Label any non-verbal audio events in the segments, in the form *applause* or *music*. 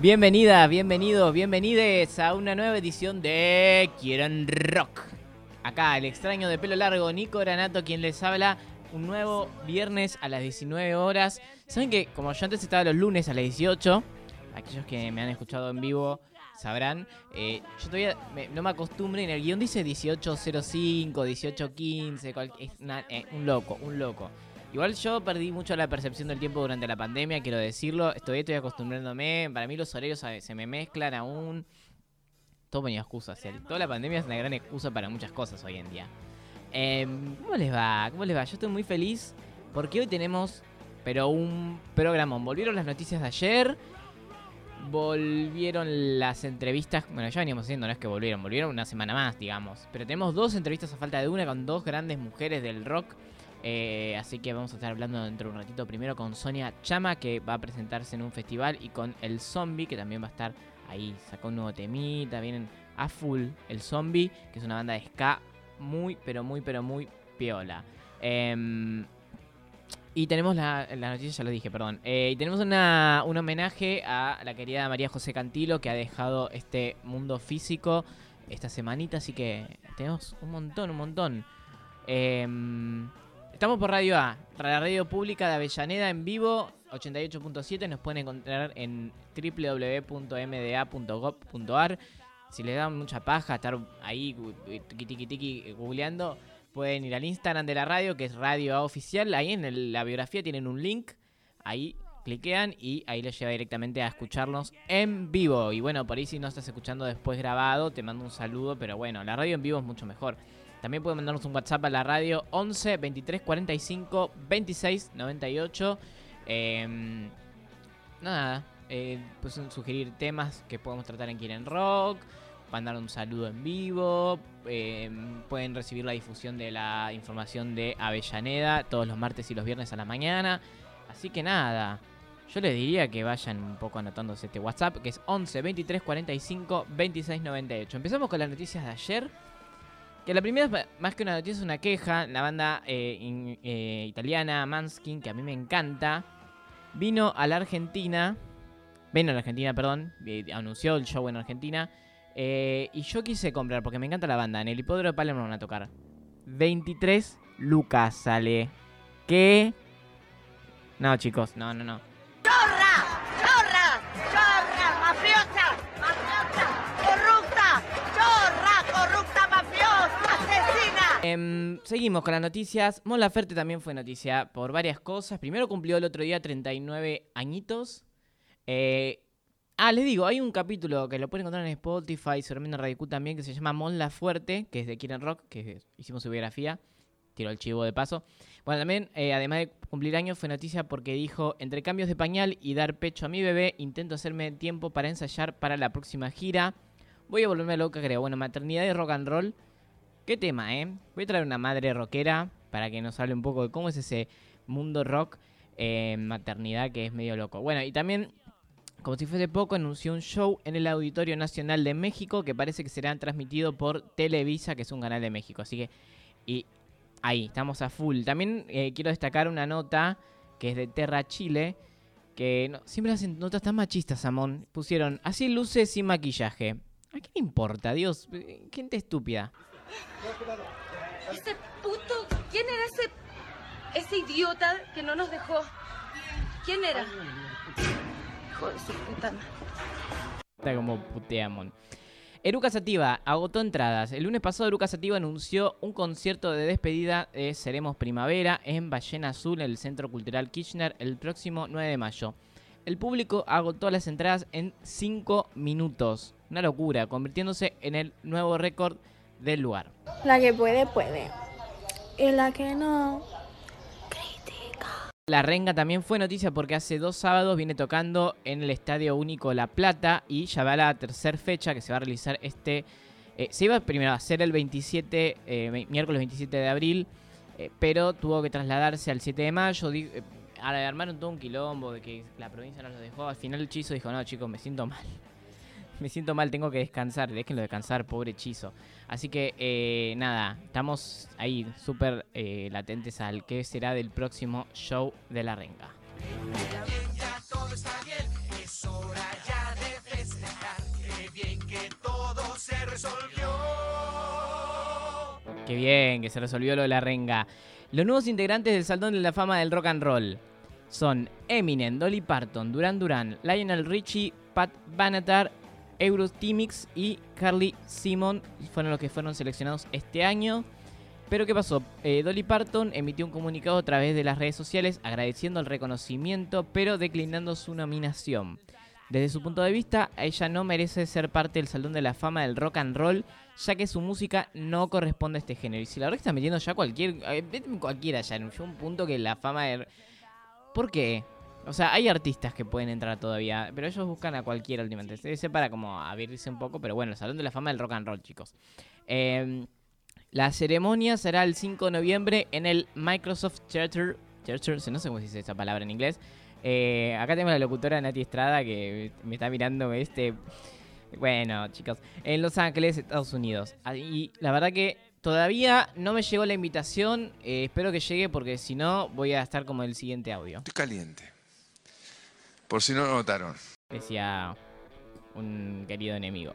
Bienvenida, bienvenidos, bienvenides a una nueva edición de Quieren Rock. Acá el extraño de pelo largo Nico Granato quien les habla un nuevo viernes a las 19 horas. Saben que como yo antes estaba los lunes a las 18, aquellos que me han escuchado en vivo sabrán, eh, yo todavía me- no me acostumbro, en el guion dice 18.05, 18.15, cual- es una- eh, un loco, un loco. Igual yo perdí mucho la percepción del tiempo durante la pandemia, quiero decirlo. Estoy, estoy acostumbrándome. Para mí los horarios se me mezclan aún. Todo ponía excusas. el- Toda la pandemia es una gran excusa para muchas cosas hoy en día. Em, ¿Cómo les va? ¿Cómo les va? Yo estoy muy feliz porque hoy tenemos, pero un programón. Volvieron las noticias de ayer. Volvieron las entrevistas. Bueno, ya veníamos haciendo, no es que volvieron, volvieron una semana más, digamos. Pero tenemos dos entrevistas a falta de una con dos grandes mujeres del rock. Eh, así que vamos a estar hablando dentro de un ratito primero con Sonia Chama, que va a presentarse en un festival, y con El Zombie, que también va a estar ahí. Sacó un nuevo temita, vienen a full El Zombie, que es una banda de ska muy, pero muy, pero muy piola. Em, y tenemos la, la noticia, ya lo dije, perdón. Eh, y tenemos una, un homenaje a la querida María José Cantilo, que ha dejado este mundo físico esta semanita, así que tenemos un montón, un montón. Estamos por Radio A, la radio pública de Avellaneda en vivo, 88.7. Nos pueden encontrar en www.mda.gov.ar. Si les da mucha paja estar ahí tiki tiki tiki googleando, pueden ir al Instagram de la radio, que es Radio A Oficial. Ahí en la biografía tienen un link. Ahí cliquean y ahí les lleva directamente a escucharnos en vivo. Y bueno, por ahí si no estás escuchando después grabado, te mando un saludo, pero bueno, la radio en vivo es mucho mejor. También pueden mandarnos un WhatsApp a la radio 11 23 45 26 98. Em, nada, eh, pues sugerir temas que podemos tratar en Quieren Rock, mandar un saludo en vivo, em, pueden recibir la difusión de la información de Avellaneda todos los martes y los viernes a la mañana. Así que nada, yo les diría que vayan un poco anotándose este WhatsApp, que es 11 23 45 26 98. Empezamos con las noticias de ayer. Que la primera, más que una noticia, es una queja. La banda eh, eh, italiana Manskin, que a mí me encanta, vino a la Argentina. Vino a la Argentina, perdón. eh, anunció el show en Argentina. y yo quise comprar, porque me encanta la banda. En el hipódromo de Palermo van a tocar. 23 lucas sale. ¿Qué? No, chicos, no, no, no. Em, seguimos con las noticias. Mon Laferte también fue noticia por varias cosas. Primero cumplió el otro día 39 añitos. Eh, ah, les digo, hay un capítulo que lo pueden encontrar en Spotify, seguramente en Radio también, que se llama Mon Laferte, que es de Quieren Rock, que hicimos su biografía. Tiro el chivo de paso. Bueno, también, eh, además de cumplir años, fue noticia porque dijo, entre cambios de pañal y dar pecho a mi bebé, intento hacerme tiempo para ensayar para la próxima gira. Voy a volverme loca, creo. Bueno, maternidad y rock and roll. Qué tema, ¿eh? Voy a traer una madre rockera para que nos hable un poco de cómo es ese mundo rock eh, maternidad que es medio loco. Bueno, y también, como si fuese poco, anunció un show en el Auditorio Nacional de México que parece que será transmitido por Televisa, que es un canal de México. Así que, y ahí, estamos a full. También eh, quiero destacar una nota que es de Terra Chile. Que siempre hacen notas tan machistas, Samón. Pusieron, así luce sin maquillaje. ¿A qué le importa, Dios? Eh, Gente estúpida. Ese puto. ¿Quién era ese. ese idiota que no nos dejó? ¿Quién era? Hijo de su puta. Está como puteamon. Eruca Sativa agotó entradas. El lunes pasado Eruca Sativa anunció un concierto de despedida de Seremos Primavera en Ballena Azul, en el Centro Cultural Kirchner, el próximo 9 de mayo. El público agotó las entradas en 5 minutos. Una locura, convirtiéndose en el nuevo récord del lugar. La que puede, puede. Y la que no. La Renga también fue noticia porque hace dos sábados viene tocando en el Estadio Único La Plata y ya va la tercera fecha que se va a realizar este Eh, se iba primero a hacer el 27, eh, mi- miércoles 27 de abril, eh, pero tuvo que trasladarse al 7 de mayo. di- armaron todo un quilombo de que la provincia no lo dejó. Al final el Chizo dijo, no chicos, me siento mal. Me siento mal, tengo que descansar. Déjenlo descansar, pobre Chizo. Así que eh, nada, estamos ahí súper eh, latentes al que será del próximo show de la renga. Qué bien, que se resolvió lo de la renga. Los nuevos integrantes del Salón de la Fama del Rock and Roll son Eminem, Dolly Parton, Duran Duran, Lionel Richie, Pat Benatar, Eurythmics y Carly Simon fueron los que fueron seleccionados este año. Pero ¿qué pasó? Eh, Dolly Parton emitió un comunicado a través de las redes sociales agradeciendo el reconocimiento, pero declinando su nominación. Desde su punto de vista, ella no merece ser parte del Salón de la Fama del Rock and Roll, ya que su música no corresponde a este género. Y si la verdad está metiendo ya cualquier, eh, cualquiera ya, llegó un punto que la fama de... ¿Por qué? O sea, hay artistas que pueden entrar todavía, pero ellos buscan a cualquiera últimamente. Se dice para como abrirse un poco, pero bueno, el Salón de la Fama del Rock and Roll, chicos. Eh, la ceremonia será el 5 de noviembre en el Microsoft Theater. Theater, no sé cómo se dice esa palabra en inglés. Eh, acá tengo a la locutora Nati Estrada que me está mirando este... Bueno, chicos, en Los Ángeles, Estados Unidos. Ah, Y la verdad que todavía no me llegó la invitación. eh, espero que llegue porque si no voy a estar como el siguiente audio. Estoy caliente. Por si no lo notaron. Decía un querido enemigo.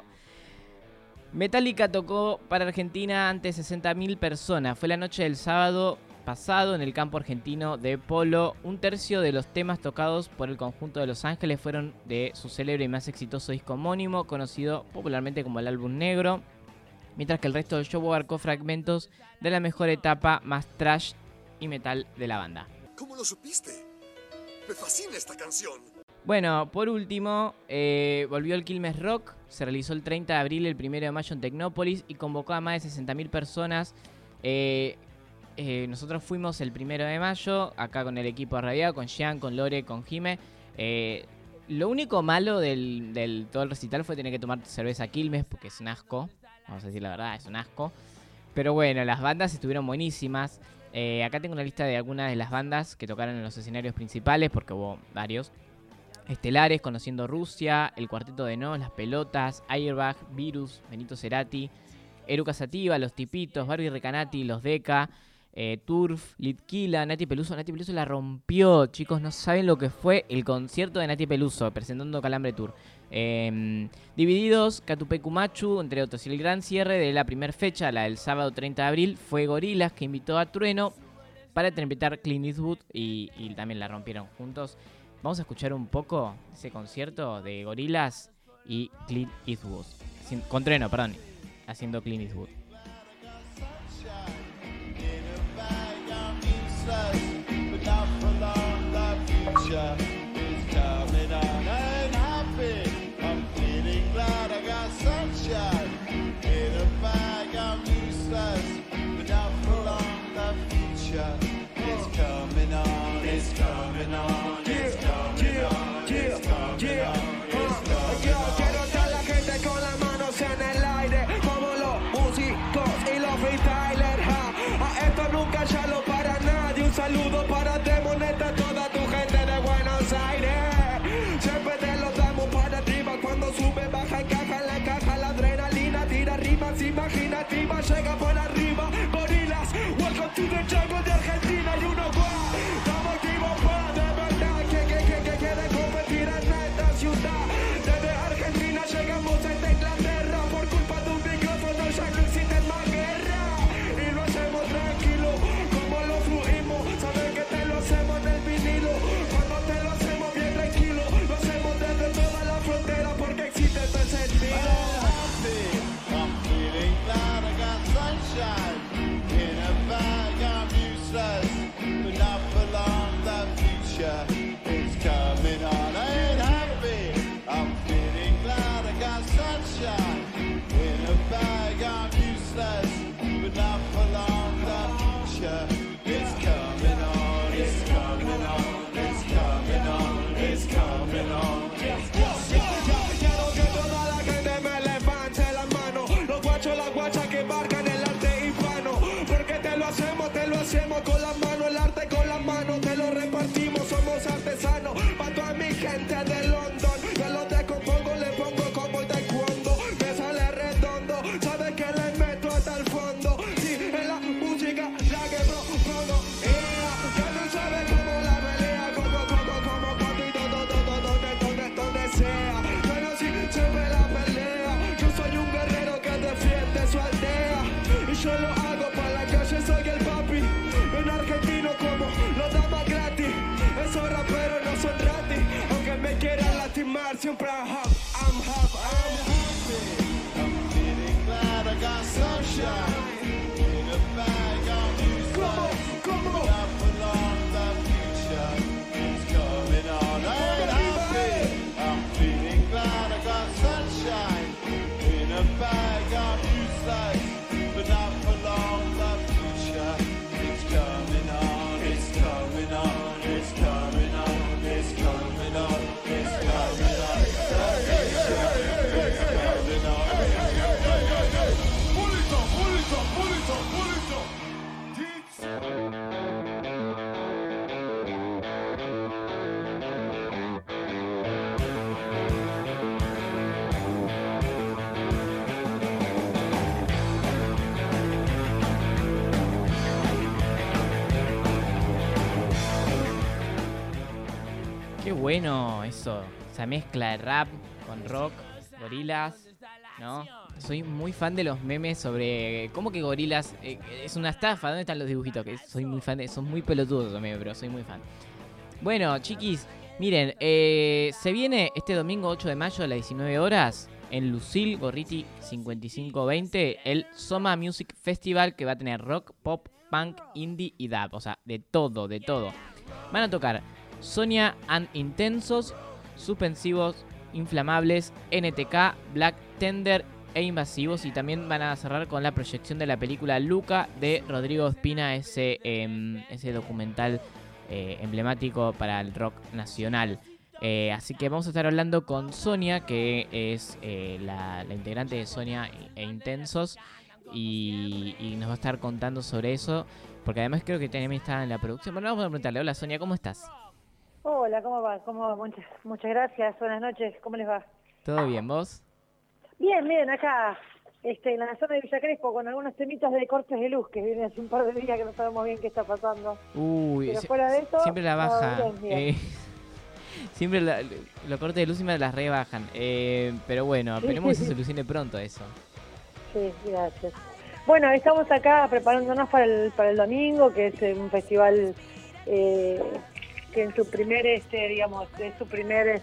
Metallica tocó para Argentina ante 60.000 personas. Fue la noche del sábado pasado en el campo argentino de Polo. Un tercio de los temas tocados por el conjunto de Los Ángeles fueron de su célebre y más exitoso disco homónimo, conocido popularmente como el álbum negro. Mientras que el resto del show abarcó fragmentos de la mejor etapa más trash y metal de la banda. ¿Cómo lo supiste? Me fascina esta canción. Bueno, por último, eh, volvió el Quilmes Rock. Se realizó el 30 de abril el 1 de mayo en Tecnópolis y convocó a más de 60.000 personas. Eh, eh, nosotros fuimos el 1 de mayo, acá con el equipo Radio, con Jean, con Lore, con Jime. Lo único malo del, todo el recital fue tener que tomar cerveza Quilmes, porque es un asco. Vamos a decir la verdad, es un asco. Pero bueno, las bandas estuvieron buenísimas. Acá tengo una lista de algunas de las bandas que tocaron en los escenarios principales, porque hubo varios. Estelares, Conociendo Rusia, El Cuarteto de No, Las Pelotas, Airbag, Virus, Benito Cerati, Eruca Sativa, Los Tipitos, Barbie Recanati, Los Deca, eh, Turf, Litquila, Nati Peluso. Nati Peluso la rompió, chicos, no saben lo que fue el concierto de Nati Peluso presentando Calambre Tour. Eh, divididos, Catupecu Machu, entre otros. Y el gran cierre de la primera fecha, la del sábado 30 de abril, fue Gorilas, que invitó a Trueno para interpretar Clint Eastwood y también la rompieron juntos. Vamos a escuchar un poco ese concierto de Gorilas y Clint Eastwood. Sin- Con Trueno, perdón. Haciendo Clint Eastwood. Estar siempre bueno eso. Esa mezcla de rap con rock, gorilas, ¿no? Soy muy fan de los memes sobre cómo que gorilas eh, es una estafa. ¿Dónde están los dibujitos? Que soy muy fan de. Son muy pelotudos también, pero soy muy fan. Bueno, chiquis, miren, eh, se viene este domingo 8 de mayo a las 19 horas en Lucil Gorriti 5520 el Soma Music Festival que va a tener rock, pop, punk, indie y dub. O sea, de todo, de todo. Van a tocar Sonia and Intensos, Suspensivos, Inflamables, NTK, Black Tender e Invasivos. Y también van a cerrar con la proyección de la película Luca de Rodrigo Espina, ese, em, ese documental eh, emblemático para el rock nacional. Eh, así que vamos a estar hablando con Sonia, que es eh, la, integrante de Sonia e Intensos. Y, y nos va a estar contando sobre eso. Porque además creo que también está en la producción. Bueno, vamos a preguntarle. Hola Sonia, ¿cómo estás? Hola, ¿cómo va? ¿Cómo va? Muchas, muchas gracias, buenas noches, ¿cómo les va? ¿Todo bien, vos? Bien, bien, acá este, en la zona de Villa Crespo con algunos temitas de cortes de luz que vienen hace un par de días que no sabemos bien qué está pasando. Uy, Pero fuera de eso, siempre la baja. bien, bien. eh, *laughs* siempre la- los cortes de luz siempre las rebajan. Eh, pero bueno, esperemos que se *laughs* solucione pronto eso. Sí, gracias. Bueno, estamos acá preparándonos para el, para el domingo, que es eh, un festival eh, que en su primer, este, digamos, es su primer eh,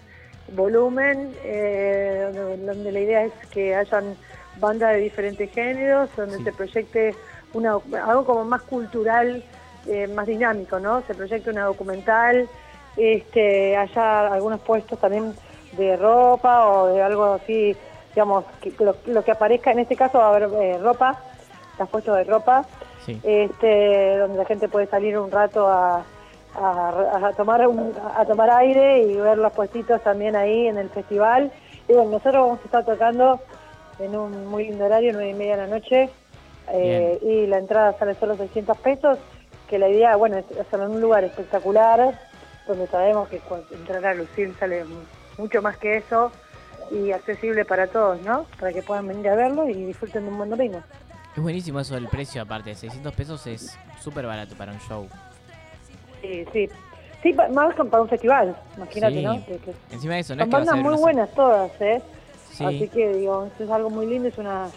volumen, eh, donde, la idea es que hayan bandas de diferentes géneros, donde Sí. se proyecte una, algo como más cultural, eh, más dinámico, ¿no? Se proyecte una documental, este, haya algunos puestos también de ropa o de algo así, digamos, que lo, lo que aparezca, en este caso va a haber eh, ropa, las puestos de ropa, Sí. este, donde la gente puede salir un rato a, a- a tomar un- a tomar aire y ver los puestitos también ahí en el festival. Y bueno, nosotros vamos a estar tocando en un muy lindo horario, nueve y media de la noche, eh, y la entrada sale solo 600 pesos, que la idea, bueno, es hacerlo en un lugar espectacular, donde sabemos que cuando entrar a Lucil sale mu- mucho más que eso, y accesible para todos, ¿no? Para que puedan venir a verlo y disfruten de un buen domingo. Es buenísimo eso del precio, aparte. 600 pesos es súper barato para un show. Sí, sí. Sí, más que para un festival, imagínate, Sí. ¿no? Que- que- Encima de eso, no es son que vas a bandas muy una- buenas todas, ¿eh? Sí. Así que, digo, esto es algo muy lindo, es una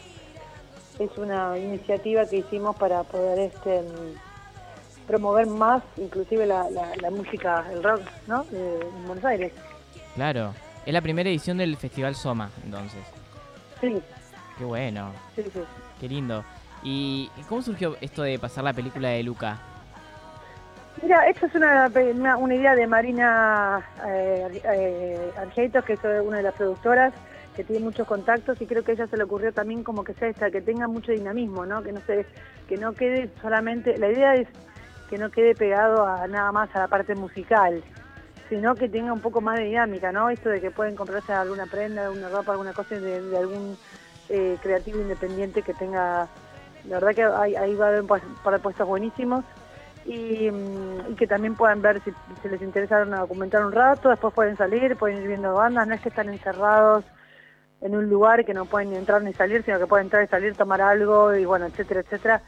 es una iniciativa que hicimos para poder este mm, promover más, inclusive la, la, la música, el rock, ¿no? De- en Buenos Aires. Claro. Es la primera edición del Festival Soma, entonces. Sí, Qué bueno. sí, sí. Qué lindo. ¿Y y cómo surgió esto de pasar la película de Luca? Mira, esto es una, una, idea de Marina eh, eh, que es una de las productoras, que tiene muchos contactos y creo que a ella se le ocurrió también como que sea esta, que tenga mucho dinamismo, ¿no? Que no se, que no quede solamente, la idea es que no quede pegado a nada más a la parte musical, sino que tenga un poco más de dinámica, ¿no? Esto de que pueden comprarse alguna prenda, alguna ropa, alguna cosa de, algún eh, creativo independiente que tenga, la verdad que ahí, va a haber un par puestos buenísimos y, mm, y que también puedan ver si, si les interesa una documentar un rato, después pueden salir, pueden ir viendo bandas, no es que están encerrados en un lugar que no pueden ni entrar ni salir, sino que pueden entrar y salir, tomar algo y bueno, etcétera, etcétera,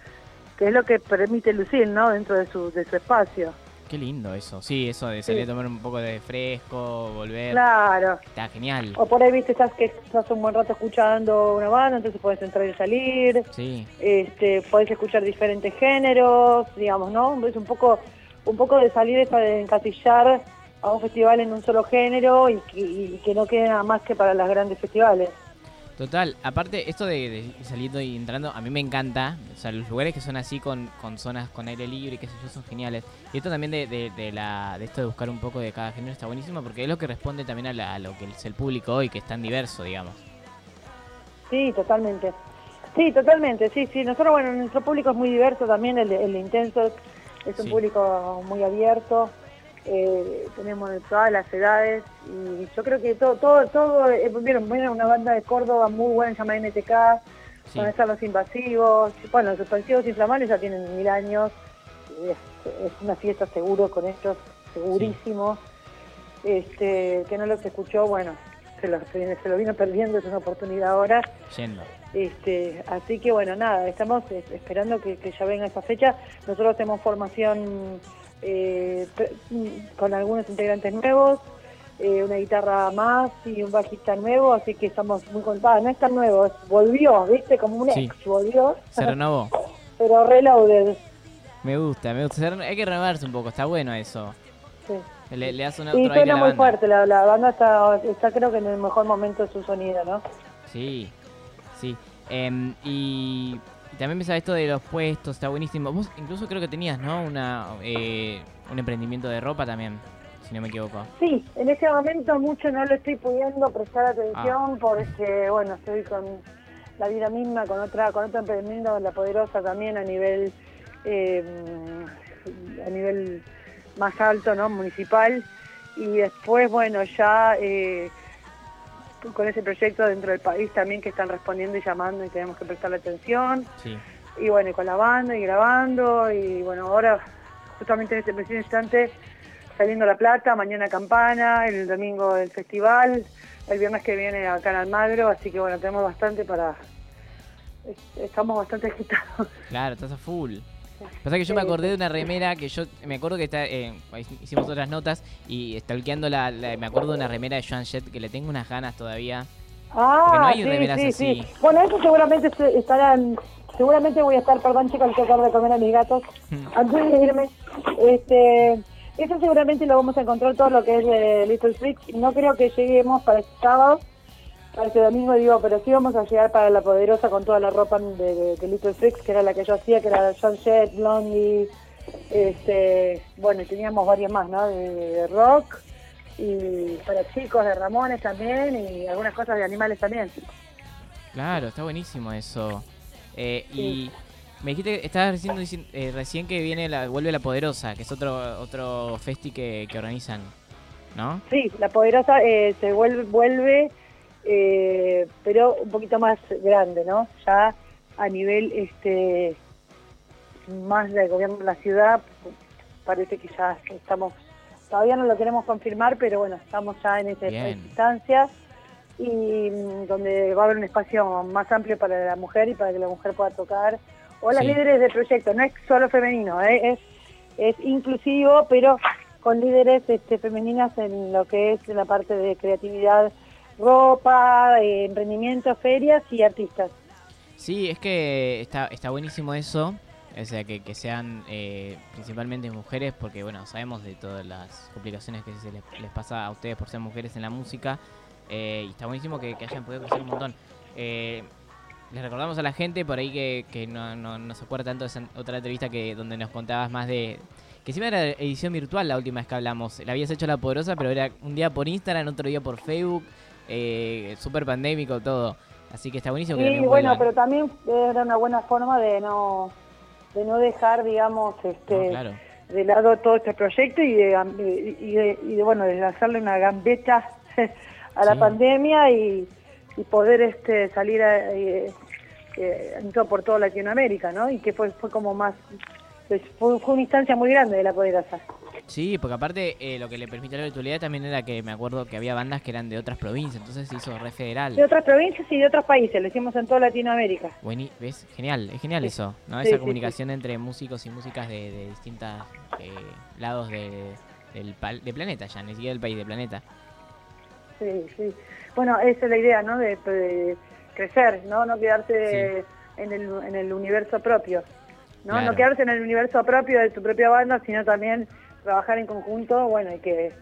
que es lo que permite Lucil, ¿no? Dentro de su, de su espacio. Qué lindo eso. Sí, eso de salir Sí. a tomar un poco de fresco, volver. Claro. Está genial. O por ahí, viste, estás que estás un buen rato escuchando una banda, entonces puedes entrar y salir. Sí. este, podés escuchar diferentes géneros, digamos, ¿no? Es un poco, un poco de salir esa de encasillar a un festival en un solo género y que, y que no quede nada más que para los grandes festivales. Total, aparte, esto de, de saliendo y entrando, a mí me encanta. O sea, los lugares que son así con, con zonas con aire libre y qué sé yo, son geniales. Y esto también de, de, de la, de esto de buscar un poco de cada género está buenísimo porque es lo que responde también a, la- a lo que es el público hoy, que es tan diverso, digamos. Sí, totalmente. Sí, totalmente, sí, sí. Nosotros, bueno, nuestro público es muy diverso también, el, Intenso es un Sí. público muy abierto, eh, tenemos de todas las edades y yo creo que todo, todo, todo, eh, vieron, vieron una banda de Córdoba muy buena llamada NTK, Sí. donde están los invasivos, bueno, los suspensivos inflamables ya tienen mil años, es, es una fiesta seguro con ellos, segurísimo. Este, que no los escuchó, bueno, se lo, se, se lo vino perdiendo, es una oportunidad ahora. Yendo. Este, así que bueno, nada, estamos esperando que, que ya venga esa fecha. Nosotros tenemos formación eh, mm, con algunos integrantes nuevos, eh, una guitarra más y un bajista nuevo, así que estamos muy contados. No es tan nuevo, es- volvió, ¿viste? Como un Sí. ex, volvió, Se renovó. *laughs* pero reloaded. Me gusta, me gusta. Hay que renovarse un poco, está bueno eso. Sí. Le, le das un Y otro aire a suena la muy banda. fuerte, la, la banda está, está creo que en el mejor momento de su sonido, ¿no? Sí, sí. Em, y, y también pensaba esto de los puestos, está buenísimo. Vos incluso creo que tenías, ¿no? Una, eh, un emprendimiento de ropa también, si no me equivoco. Sí, en este momento mucho no le estoy pudiendo prestar Ah. atención porque, bueno, estoy con la vida misma, con otra con otro emprendimiento, La Poderosa también a nivel eh, a nivel más alto, ¿no? Municipal. Y después, bueno, ya eh, con ese proyecto dentro del país también que están respondiendo y llamando y tenemos que prestarle atención Sí. y bueno, y con la banda y grabando y bueno, ahora justamente en este preciso instante saliendo La Plata, mañana Campana, el domingo el festival, el viernes que viene acá en Almagro, así que bueno, tenemos bastante para... es- Estamos bastante agitados. Claro, estás a full. Pasa que yo me acordé de una remera que yo me acuerdo que está, eh, hicimos otras notas y stalkeando la, la- me acuerdo de una remera de Joan Jett que le tengo unas ganas todavía. Porque no Ah, hay sí, remeras sí, así. sí. Bueno, eso seguramente se- estarán... Seguramente voy a estar, perdón chicos, que dar de comer a mis gatos *laughs* antes de irme. Este, eso seguramente lo vamos a encontrar todo lo que es de Little Freaks. No creo que lleguemos para este sábado, este domingo digo, pero sí vamos a llegar para La Poderosa con toda la ropa de, de- de Little Freaks, que era la que yo hacía, que era John Jett, Blondie, este, bueno, y teníamos varias más, ¿no? De, de rock y para chicos de Ramones también y algunas cosas de animales también. Claro, está buenísimo eso. Eh, y me dijiste, que estabas diciendo dicien- eh, recién que viene la, vuelve la Poderosa, que es otro otro festi que, que organizan, ¿no? Sí, la poderosa eh, se vuelve, vuelve eh, pero un poquito más grande, ¿no? Ya a nivel este más del gobierno de la ciudad, parece que ya estamos, todavía no lo queremos confirmar, pero bueno, estamos ya en esa instancia y mm, donde va a haber un espacio más amplio para la mujer y para que la mujer pueda tocar, o las Sí. líderes del proyecto, no es solo femenino, ¿eh? es, es inclusivo, pero con líderes este, femeninas en lo que es la parte de creatividad, ropa, eh, emprendimiento, ferias y artistas. Sí, es que está, está buenísimo eso. O sea, que, que sean eh, principalmente mujeres, porque bueno, sabemos de todas las complicaciones que se les, les pasa a ustedes por ser mujeres en la música. eh, y está buenísimo que, que hayan podido crecer un montón. Eh, les recordamos a la gente por ahí que, que no, no, no se acuerda tanto de esa otra entrevista que donde nos contabas más de... Que encima era edición virtual la última vez que hablamos. La habías hecho la poderosa, pero era un día por Instagram, otro día por Facebook. Eh, súper pandémico todo. Así que está buenísimo que Sí, también bueno, vuelvan. pero también era una buena forma de no de no dejar, digamos, este No, claro. de lado todo este proyecto y de, y de, y de, bueno, de hacerle una gambeta *laughs* a la Sí. pandemia y, y poder este salir a, eh, eh, por toda Latinoamérica, ¿no? Y que fue, fue como más, pues, fue, fue una instancia muy grande de la poderosa. Sí, porque aparte eh, lo que le permitió la virtualidad también era que me acuerdo que había bandas que eran de otras provincias, entonces se hizo re federal. De otras provincias y de otros países, lo hicimos en toda Latinoamérica. Buení- ¿Ves? Genial, es genial Sí. eso, ¿no? Sí, Esa sí, comunicación entre músicos y músicas de, de distintos lados de, del de planeta ya, ni siquiera del país, de planeta. Sí, sí. Bueno, esa es la idea, ¿no? De, de crecer, ¿no? No quedarse en, el, en el universo propio, ¿no? Claro. No quedarse en el universo propio de tu propia banda, sino también trabajar en conjunto, bueno, y que,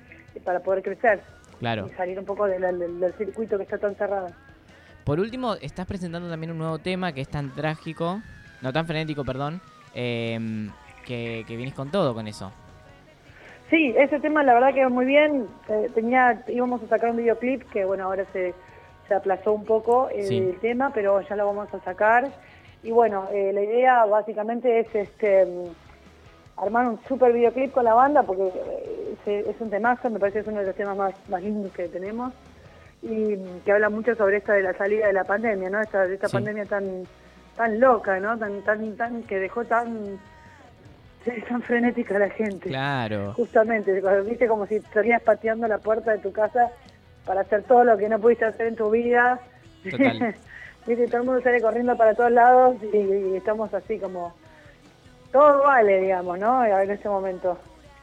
para poder crecer Claro. y salir un poco del, del circuito que está tan cerrado. Por último, estás presentando también un nuevo tema que es tan trágico, no tan frenético, perdón, em, que, que vienes con todo con eso. Sí, ese tema la verdad que muy bien. Eh, tenía, íbamos a sacar un videoclip que bueno, ahora se, se aplazó un poco eh, Sí. el tema, pero ya lo vamos a sacar. Y bueno, eh, la idea básicamente es este armar un super videoclip con la banda porque eh, es un temazo, me parece que es uno de los temas más, más lindos que tenemos y mm, que habla mucho sobre esta de la salida de la pandemia, ¿no? Esta, esta Sí. pandemia tan tan loca, ¿no? Tan tan tan que dejó tan tan frenética a la gente. Claro. Justamente, viste como si estarías pateando la puerta de tu casa para hacer todo lo que no pudiste hacer en tu vida. Total. *laughs* viste, todo el mundo sale corriendo para todos lados y, y estamos así como... Todo vale, digamos, ¿no? En ese momento.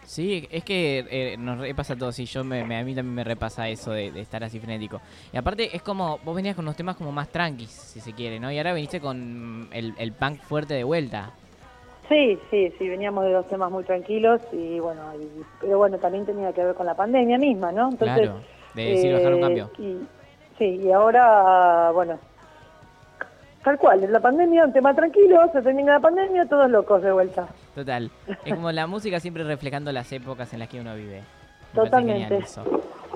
Sí, es que eh, nos repasa todo, sí, yo me, me- a mí también me repasa eso de, de estar así frenético. Y aparte es como, vos venías con unos temas como más tranquis, si se quiere, ¿no? Y ahora viniste con el, el punk fuerte de vuelta. Sí, sí, sí, veníamos de dos temas muy tranquilos y bueno, y- pero bueno, también tenía que ver con la pandemia misma, ¿no? Entonces, Claro, de decir bajar un eh, cambio. Y, sí, y ahora, bueno, tal cual, en la pandemia, un tema tranquilo, se termina la pandemia, todos locos de vuelta. Total. Es como la música siempre reflejando las épocas en las que uno vive. Me Totalmente. eso.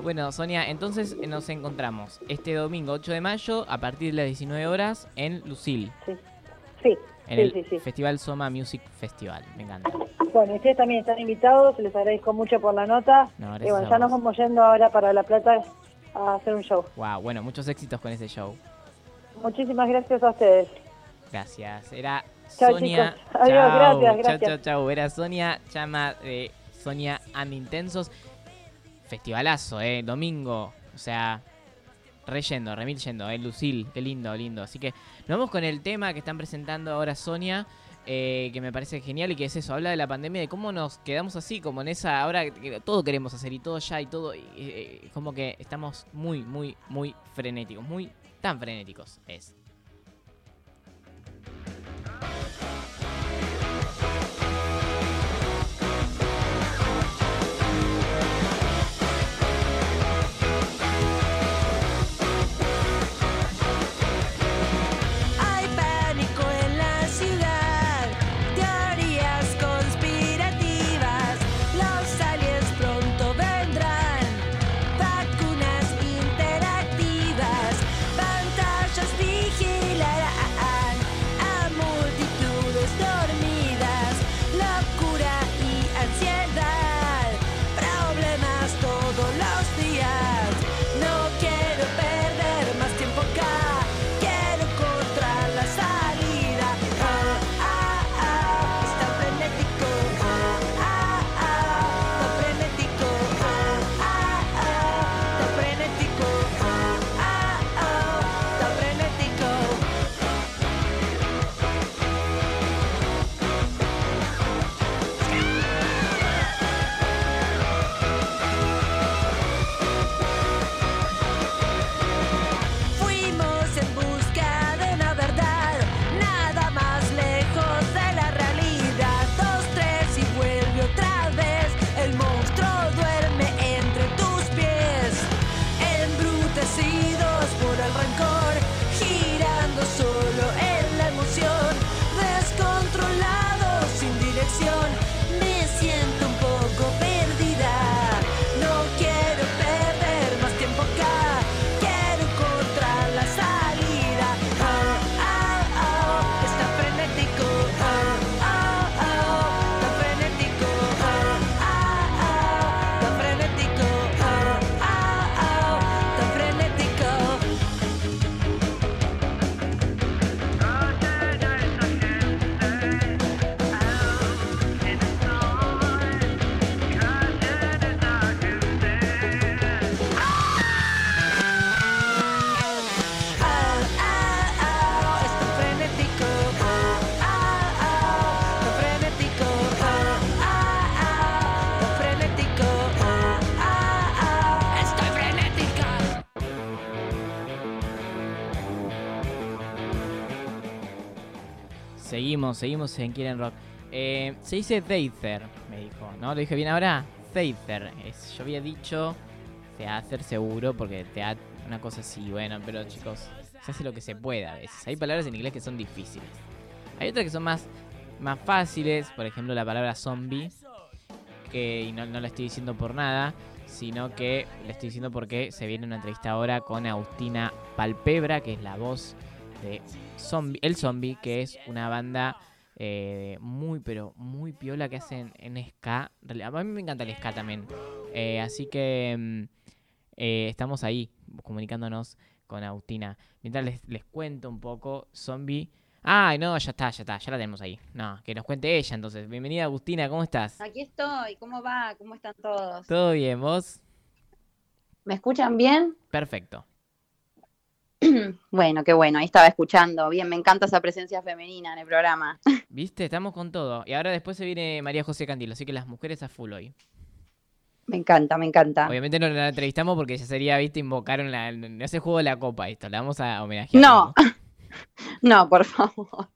Bueno, Sonia, entonces eh, nos encontramos este domingo 8 de mayo a partir de las 19 horas en Lucil, Sí, sí, en sí, el sí, sí. Festival Soma Music Festival. Me encanta. Bueno, ustedes también están invitados, les agradezco mucho por la nota. No, y bueno, a ya nos vamos yendo ahora para La Plata a hacer un show. Wow, bueno, muchos éxitos con ese show. Muchísimas gracias a ustedes. Gracias. Era Sonia. chicos. Adiós, Chau. gracias, Chau, chau, chau. Era Sonia Chama de Sonia and Intensos. Festivalazo, eh. Domingo. O sea, reyendo, remil yendo, eh. Lucil. Qué lindo, lindo. Así que nos vamos con el tema que están presentando ahora Sonia. eh, que me parece genial y que es eso, habla de la pandemia, de cómo nos quedamos así, como en esa, ahora que todo queremos hacer y todo ya y todo, y, eh, como que estamos muy, muy, muy frenéticos, muy tan frenéticos es. Seguimos, en Quieren Rock. Eh, se dice Deither, me dijo, ¿no? ¿Lo dije bien ahora? Es, yo había dicho Theater seguro porque teatro, una cosa así, bueno, pero chicos, se hace lo que se pueda a veces. Hay palabras en inglés que son difíciles. Hay otras que son más, más fáciles, por ejemplo la palabra zombie, que no, no la estoy diciendo por nada, sino que la estoy diciendo porque se viene una entrevista ahora con Agustina Palpebra, que es la voz de zombie, El Zombie, que es una banda eh, muy, pero muy piola que hacen en ska. A mí me encanta el ska también. Eh, así que mm, eh, estamos ahí comunicándonos con Agustina. Mientras les, les cuento un poco, Zombie. Ay, no, ya está, ya está, ya la tenemos ahí. No, que nos cuente ella entonces. Bienvenida Agustina, ¿cómo estás? Aquí estoy, ¿cómo va? ¿Cómo están todos? ¿Todo bien, vos? ¿Me escuchan bien? Perfecto. *clears throat* Bueno, qué bueno, ahí estaba escuchando. Bien, me encanta esa presencia femenina en el programa. *laughs* ¿Viste? Estamos con todo. Y ahora después se viene María José Candilo, así que las mujeres a full hoy. Me encanta, me encanta. Obviamente no la entrevistamos porque ya sería, viste, invocar en la, no se juego de la copa esto, la vamos a homenajear. No, *laughs* no, por favor.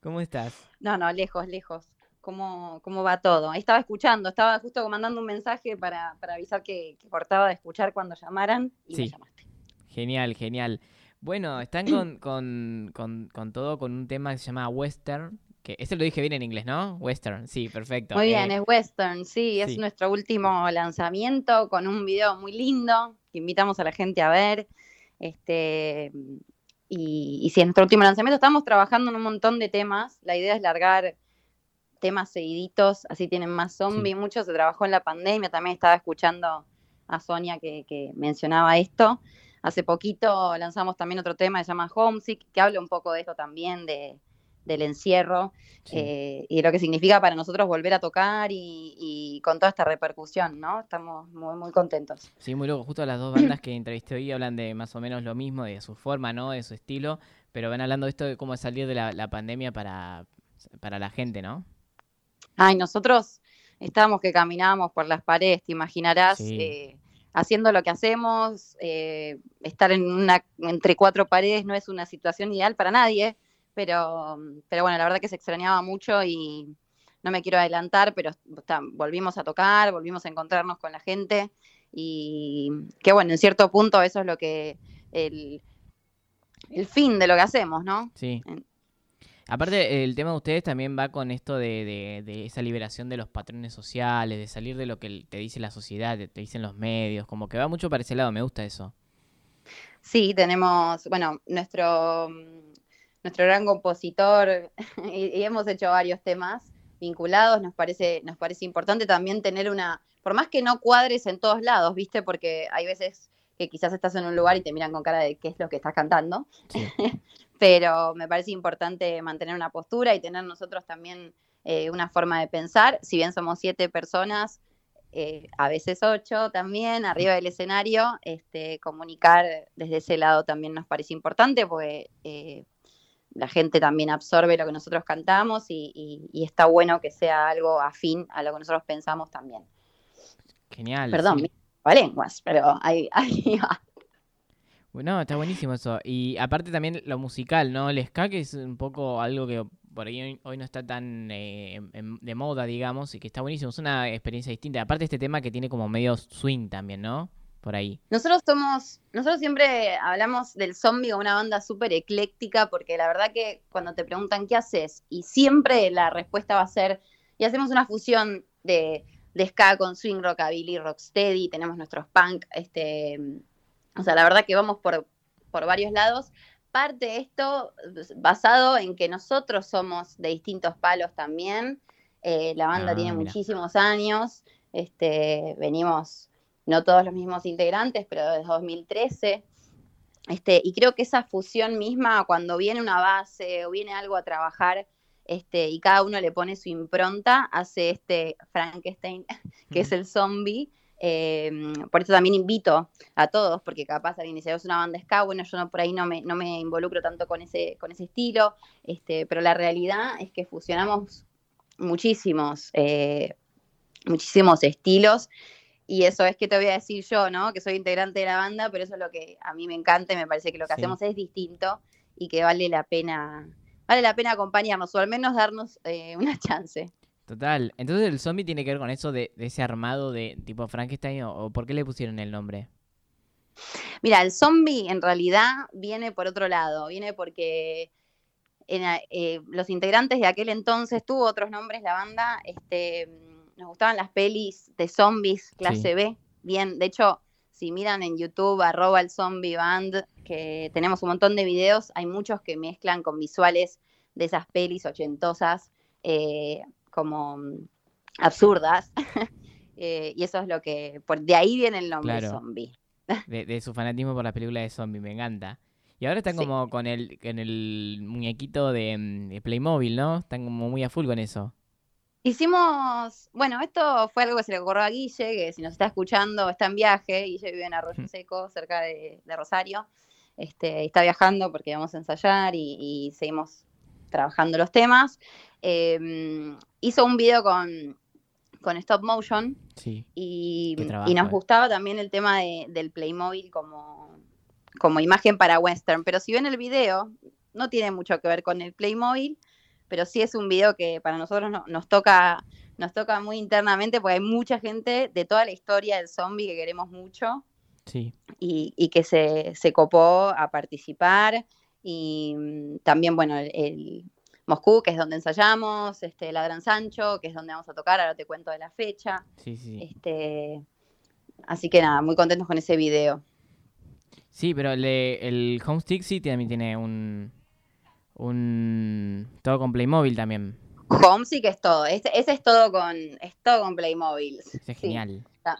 ¿Cómo estás? No, no, lejos, lejos. ¿Cómo, cómo va todo? Ahí estaba escuchando, estaba justo mandando un mensaje para, para avisar que, que cortaba de escuchar cuando llamaran y me Sí. llamaste. Genial, genial. Bueno, están con, con, con, con todo, con un tema que se llama Western, que ese lo dije bien en inglés, ¿no? Western, sí, perfecto. Muy bien, Eh, es western, sí, es sí. nuestro último lanzamiento con un video muy lindo que invitamos a la gente a ver. Este, y, y sí, es nuestro último lanzamiento. Estamos trabajando en un montón de temas. La idea es largar temas seguiditos, así tienen más zombie. Mucho se trabajó en la pandemia. También estaba escuchando a Sonia que, que mencionaba esto. Hace poquito lanzamos también otro tema que se llama Homesick, que habla un poco de esto también, de, del encierro Sí. eh, y de lo que significa para nosotros volver a tocar y, y con toda esta repercusión, ¿no? Estamos muy, muy contentos. Sí, muy loco. Justo las dos bandas que entrevisté hoy hablan de más o menos lo mismo, de su forma, ¿no? De su estilo, pero van hablando de esto de cómo salir de la, la pandemia para, para la gente, ¿no? Ay, nosotros estábamos que caminábamos por las paredes, te imaginarás, Sí. eh, haciendo lo que hacemos, eh, estar en una, entre cuatro paredes no es una situación ideal para nadie, pero, pero bueno, la verdad que se extrañaba mucho y no me quiero adelantar, pero está- volvimos a tocar, volvimos a encontrarnos con la gente y que bueno, en cierto punto eso es lo que el, el fin de lo que hacemos, ¿no? Sí. En- Aparte, el tema de ustedes también va con esto de, de- de esa liberación de los patrones sociales, de salir de lo que te dice la sociedad, te dicen los medios, como que va mucho para ese lado, me gusta eso. Sí, tenemos, bueno, nuestro, nuestro gran compositor *laughs* y, y hemos hecho varios temas vinculados, nos parece, nos parece importante también tener una, por más que no cuadres en todos lados, ¿viste? Porque hay veces que quizás estás en un lugar y te miran con cara de qué es lo que estás cantando, *laughs* pero me parece importante mantener una postura y tener nosotros también eh, una forma de pensar, si bien somos siete personas, eh, a veces ocho también, arriba del escenario, este, comunicar desde ese lado también nos parece importante porque eh, la gente también absorbe lo que nosotros cantamos y, y- y está bueno que sea algo afín a lo que nosotros pensamos también. Genial. Perdón, sí. lenguas, pero ahí, *laughs* ahí va. Bueno, está buenísimo eso. Y aparte también lo musical, ¿no? El ska que es un poco algo que por ahí hoy, no está tan eh, de moda, digamos, y que está buenísimo. Es una experiencia distinta. Aparte este tema que tiene como medio swing también, ¿no? Por ahí. Nosotros somos, nosotros siempre hablamos del zombie como una banda súper ecléctica, porque la verdad que cuando te preguntan qué haces, y siempre la respuesta va a ser, y hacemos una fusión de, de ska con swing rockabilly, rocksteady, tenemos nuestros punk, este, o sea, la verdad que vamos por, por varios lados. Parte de esto pues, basado en que nosotros somos de distintos palos también. Eh, la banda Ah, tiene mira. muchísimos años. Este, venimos, no todos los mismos integrantes, pero desde 2013. Este, y creo que esa fusión misma, cuando viene una base o viene algo a trabajar, este, y cada uno le pone su impronta, hace este Frankenstein, *laughs* que es el zombie. Eh, por eso también invito a todos, porque capaz alguien dice, es una banda ska, bueno, yo no, por ahí no me, no me involucro tanto con ese, con ese estilo, este, pero la realidad es que fusionamos muchísimos, eh, muchísimos estilos, y eso es que te voy a decir yo, ¿no? Que soy integrante de la banda, pero eso es lo que a mí me encanta y me parece que lo que Sí. hacemos es distinto y que vale la pena, vale la pena acompañarnos, o al menos darnos eh, una *laughs* chance. Total. Entonces el zombie tiene que ver con eso de, de ese armado de tipo Frankenstein o, o por qué le pusieron el nombre. Mira, el zombie en realidad viene por otro lado, viene porque en eh, los integrantes de aquel entonces tuvo otros nombres la banda, este, nos gustaban las pelis de zombies clase Sí. B, bien, de hecho, si miran en YouTube arroba el zombie band, que tenemos un montón de videos, hay muchos que mezclan con visuales de esas pelis ochentosas, eh, como mm, absurdas, *laughs* eh, y eso es lo que, por, de ahí viene el nombre Claro. zombie. *laughs* De, de su fanatismo por la película de zombie, me encanta. Y ahora están Sí. como con el, con el muñequito de, mm, de Playmobil, ¿no? Están como muy a full con eso. Hicimos, bueno, esto fue algo que se le ocurrió a Guille, que si nos está escuchando está en viaje, Guille vive en Arroyo Seco, cerca de, de Rosario, este, y está viajando porque vamos a ensayar y, y seguimos trabajando los temas. Eh, hizo un video con, con stop motion Sí. y, y nos eh. gustaba también el tema de- del Playmobil como, como imagen para western, pero si ven el video, no tiene mucho que ver con el Playmobil, pero sí es un video que para nosotros no- nos toca nos toca muy internamente porque hay mucha gente de toda la historia del zombie que queremos mucho Sí. y, y que se, se copó a participar. Y mm, también, bueno, el Moscú, que es donde ensayamos, este, Ladran Sancho, que es donde vamos a tocar, ahora te cuento de la fecha. Sí, sí. Este, así que nada, muy contentos con ese video. Sí, pero el, de- el Homestick sí también tiene un. Un. Todo con Playmobil también. Home sí que es todo. Ese, ese es todo con, es todo con Playmobil. Ese es Sí, genial. está-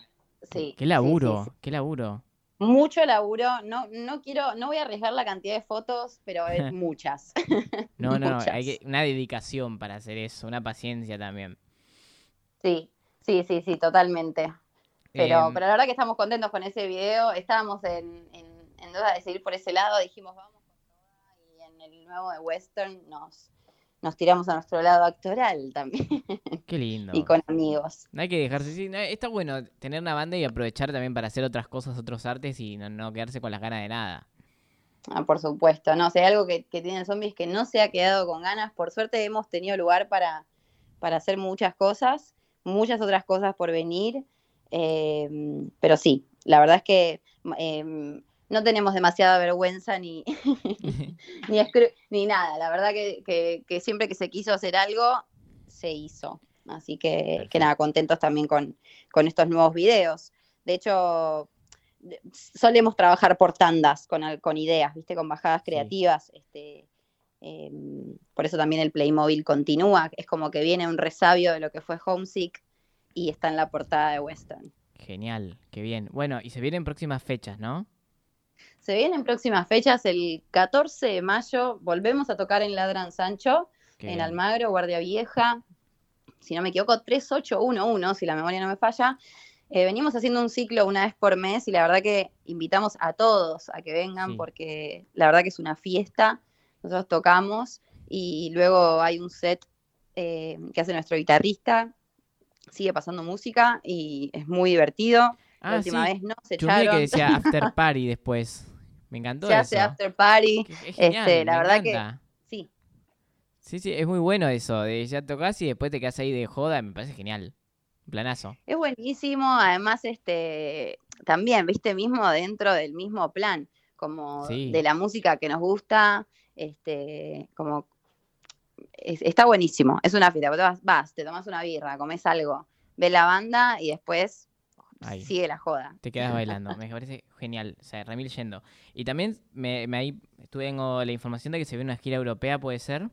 sí, Qué laburo, sí. qué laburo. Mucho laburo. No, no quiero, no voy a arriesgar la cantidad de fotos, pero es *laughs* muchas. *laughs* No, no, Muchas. hay que, una dedicación para hacer eso, una paciencia también. Sí, sí, sí, sí, totalmente. Pero, Em, pero la verdad que estamos contentos con ese video. Estábamos en, en, en duda de seguir por ese lado. Dijimos, vamos con toda. Y en el nuevo de Western nos, nos tiramos a nuestro lado actoral también. *laughs* Qué lindo. y con amigos. No hay que dejarse, sí, está bueno tener una banda y aprovechar también para hacer otras cosas, otros artes y no, no quedarse con las ganas de nada. Ah, por supuesto, no, o sea, algo que, que tiene zombies que no se ha quedado con ganas. Por suerte hemos tenido lugar para, para hacer muchas cosas, muchas otras cosas por venir. eh, pero sí, la verdad es que eh, no tenemos demasiada vergüenza ni, *laughs* ni, ni nada. La verdad que, que- que siempre que se quiso hacer algo, se hizo. Así que, que nada, contentos también con, con estos nuevos videos. De hecho, solemos trabajar por tandas con, con ideas, ¿viste? Con bajadas creativas. Este, em, por eso también el Playmobil continúa. Es como que viene un resabio de lo que fue Homesick y está en la portada de Western. Genial, qué bien. Bueno, y se vienen próximas fechas, ¿no? Se vienen próximas fechas, el 14 de mayo volvemos a tocar en Ladran Sancho, Qué en. Almagro, Guardia Vieja, si no me equivoco, 3811, si la memoria no me falla. Eh, venimos haciendo un ciclo una vez por mes y la verdad que invitamos a todos a que vengan Sí. porque la verdad que es una fiesta. Nosotros tocamos y luego hay un set eh, que hace nuestro guitarrista, sigue pasando música y es muy divertido. Ah, la última sí. vez no se echaron. que decía *laughs* after party después. Me encantó se hace eso. after party. Es genial, este, la me verdad encanta. que sí, Sí, sí, es muy bueno eso, de ya tocas y después te quedas ahí de joda, me parece genial. Un planazo. Es buenísimo, además, este, también, viste, mismo dentro del mismo plan, como Sí. de la música que nos gusta, este, como es- está buenísimo, es una fiesta, vas, vas, te tomas una birra, comes algo, ves la banda y después Ahí. sigue la joda. Te quedas *laughs* bailando, me parece genial, o sea, remil yendo. Y también me, me ahí tengo la información de que se viene una gira europea, ¿puede ser?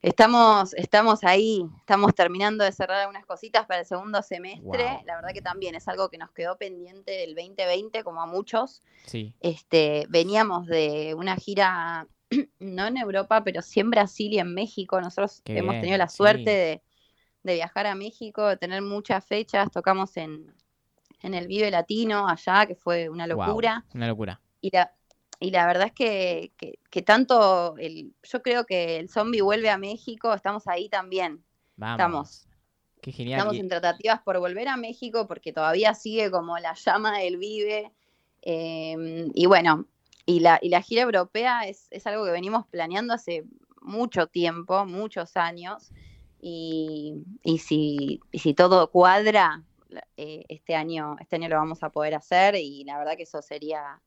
Estamos, estamos ahí, estamos terminando de cerrar algunas cositas para el segundo semestre. La verdad que también es algo que nos quedó pendiente del 2020, como a muchos. Sí. Este, veníamos de una gira, *clears throat* no en Europa, pero sí en Brasil y en México. Nosotros Qué hemos bien, tenido la sí. suerte de, de viajar a México, de tener muchas fechas. Tocamos en, en el Vive Latino allá, que fue una locura. una locura. Y la, y la verdad es que, que- que tanto, el, yo creo que el zombie vuelve a México, estamos ahí también. Vamos. Estamos, Qué genial. estamos en tratativas por volver a México porque todavía sigue como la llama del Vive. eh, y bueno, y la, y la gira europea es, es algo que venimos planeando hace mucho tiempo, muchos años. Y, y si, y si todo cuadra, eh, este año, este año lo vamos a poder hacer y la verdad que eso sería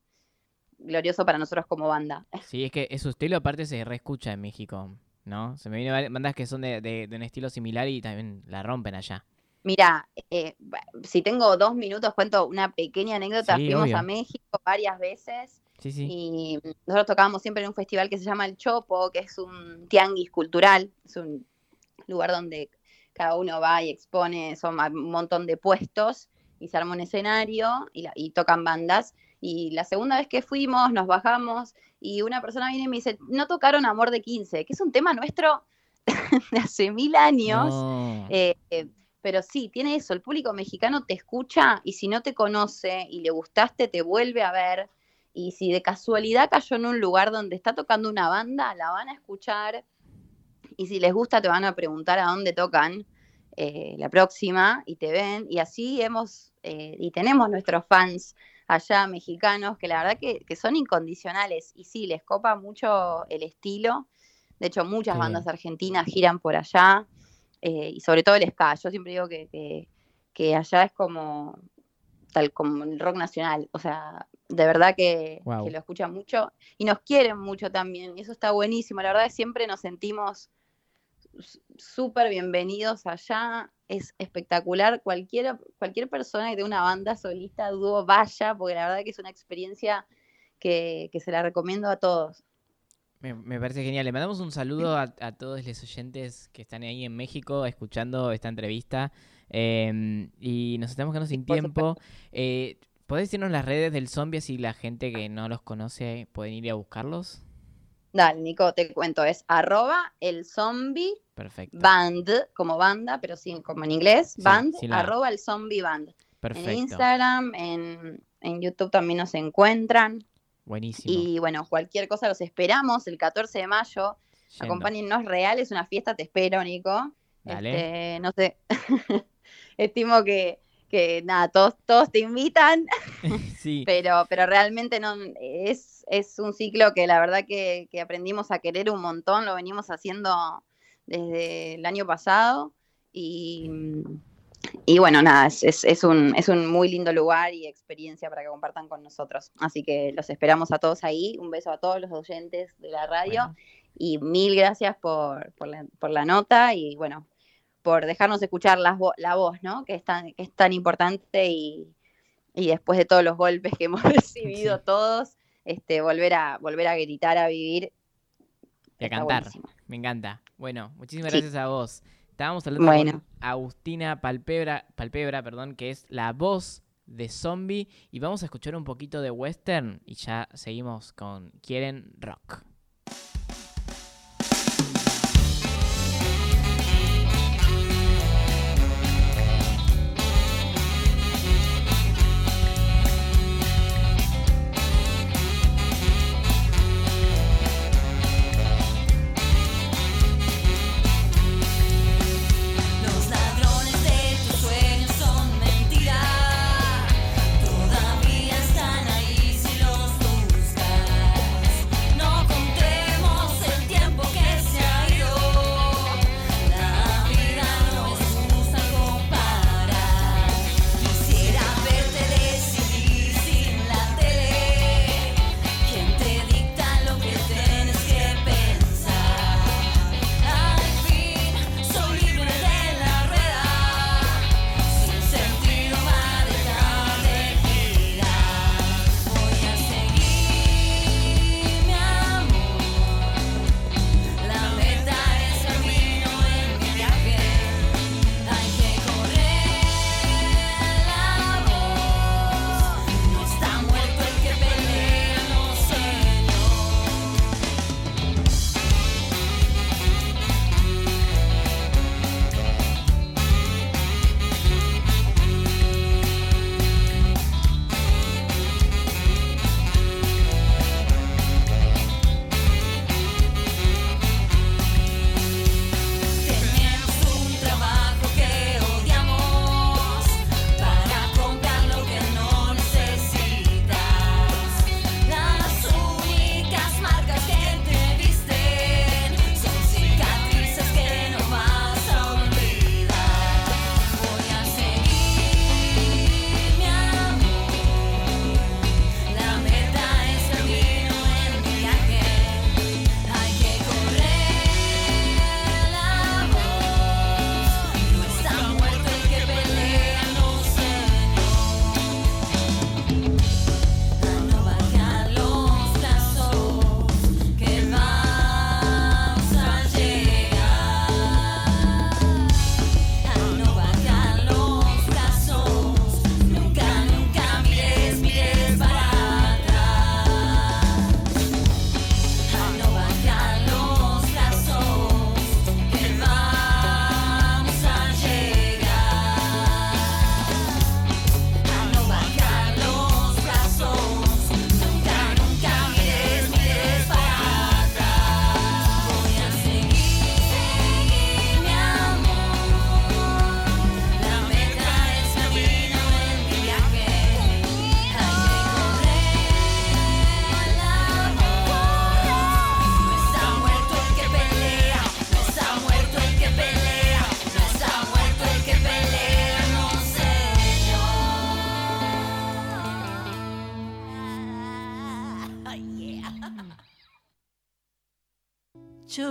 glorioso para nosotros como banda. *laughs* Sí, es que su estilo aparte se reescucha en México, ¿no? Se me vienen bandas que son de, de- de un estilo similar y también la rompen allá. Mira, eh, si tengo dos minutos, cuento una pequeña anécdota. Sí, Fuimos obvio. a México varias veces Sí, sí. y nosotros tocábamos siempre en un festival que se llama El Chopo, que es un tianguis cultural, es un lugar donde cada uno va y expone, son un montón de puestos y se arma un escenario y, la- y tocan bandas. Y la segunda vez que fuimos, nos bajamos y una persona viene y me dice, no tocaron Amor de 15, que es un tema nuestro *laughs* de hace mil años. No. Eh, eh, pero sí, tiene eso, el público mexicano te escucha y si no te conoce y le gustaste, te vuelve a ver. Y si de casualidad cayó en un lugar donde está tocando una banda, la van a escuchar. Y si les gusta, te van a preguntar a dónde tocan eh, la próxima y te ven. Y así hemos, eh, y tenemos nuestros fans allá mexicanos que la verdad que, que son incondicionales. Y sí, les copa mucho el estilo. De hecho, muchas Qué bandas argentinas giran por allá eh, y sobre todo el ska. Yo siempre digo que, que- que allá es como tal como el rock nacional. O sea, de verdad que, lo escuchan mucho y nos quieren mucho también. Y eso está buenísimo. La verdad es que siempre nos sentimos súper bienvenidos allá. Es espectacular. Cualquier, cualquier persona que tenga una banda solista, dúo, vaya, porque la verdad que es una experiencia que, que se la recomiendo a todos. Me, me parece genial. Le mandamos un saludo a, a todos los oyentes que están ahí en México escuchando esta entrevista. Eh, y nos estamos quedando sin tiempo. Eh, ¿Podés decirnos las redes del zombie si la gente que no los conoce pueden ir a buscarlos? Dale, Nico, te cuento. Es arroba el zombie Perfecto. band, como banda, pero sin, como en inglés, Sí, band, la arroba el zombie band. En Perfecto. Instagram, en, en YouTube también nos encuentran. Buenísimo. Y bueno, cualquier cosa los esperamos el 14 de mayo. Yendo. Acompáñennos real, es una fiesta, te espero, Nico. Dale. Este, no sé, *laughs* estimo que, que nada, todos, todos te invitan, *laughs* sí. *laughs* pero, pero realmente no es, es un ciclo que la verdad que, que aprendimos a querer un montón, lo venimos haciendo desde el año pasado y, y bueno, nada, es, es, es un, es un muy lindo lugar y experiencia para que compartan con nosotros. Así que los esperamos a todos ahí, un beso a todos los oyentes de la radio Bueno. y mil gracias por, por, la, por la nota y bueno, por dejarnos escuchar las vo- la voz, ¿no? Que es tan, que es tan importante y, y después de todos los golpes que hemos *laughs* recibido Sí. todos, este, volver a, volver a gritar, a vivir. Y a cantar. buenísimo. Me encanta. Bueno, muchísimas Sí. gracias a vos. Estábamos hablando Bueno. con Agustina Palpebra, Palpebra, perdón, que es la voz de Zombie. Y vamos a escuchar un poquito de western y ya seguimos con Quieren Rock.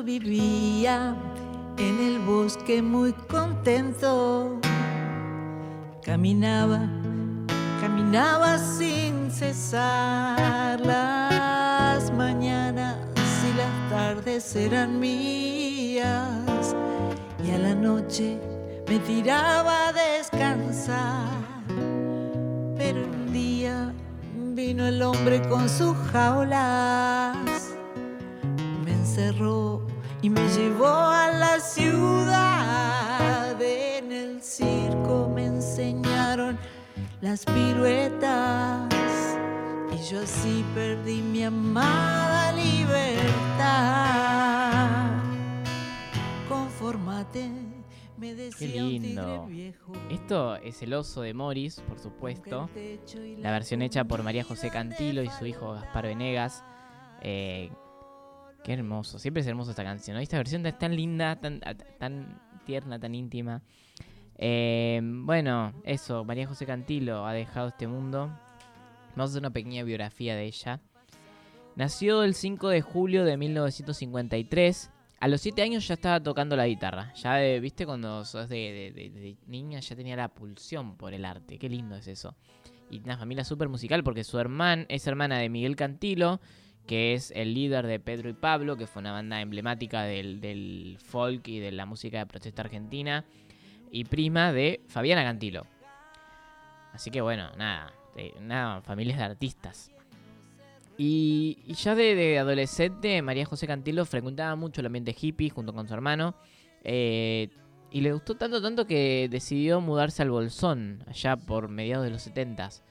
Vivía en el bosque muy contento. Caminaba, caminaba sin cesar. Las mañanas y las tardes eran mías. Y a la noche me tiraba a descansar. Pero un día vino el hombre con sus jaulas me encerró y me llevó a la ciudad. En el circo me enseñaron las piruetas y yo así perdí mi amada libertad. Conformate, me Qué decía un tigre lindo. viejo. Esto es El oso de Morris, por supuesto. La versión hecha por María José Cantilo y su hijo Gaspar Venegas. Eh, qué hermoso. Siempre es hermosa esta canción. ¿no? Esta versión es tan linda, tan, tierna, tan íntima. Eh, bueno, eso. María José Cantilo ha dejado este mundo. Vamos a hacer una pequeña biografía de ella. Nació el 5 de julio de 1953. A los 7 años ya estaba tocando la guitarra. Ya, de- viste, cuando sos de- de niña ya tenía la pulsión por el arte. Qué lindo es eso. Y una familia súper musical porque su hermana es hermana de Miguel Cantilo, que es el líder de Pedro y Pablo, que fue una banda emblemática del, del folk y de la música de protesta argentina. Y prima de Fabiana Cantilo. Así que bueno, nada. nada, familias de artistas. Y, ya de, adolescente, María José Cantilo frecuentaba mucho el ambiente hippie junto con su hermano. eh, y le gustó tanto, tanto que decidió mudarse al Bolsón, allá por mediados de los 70s.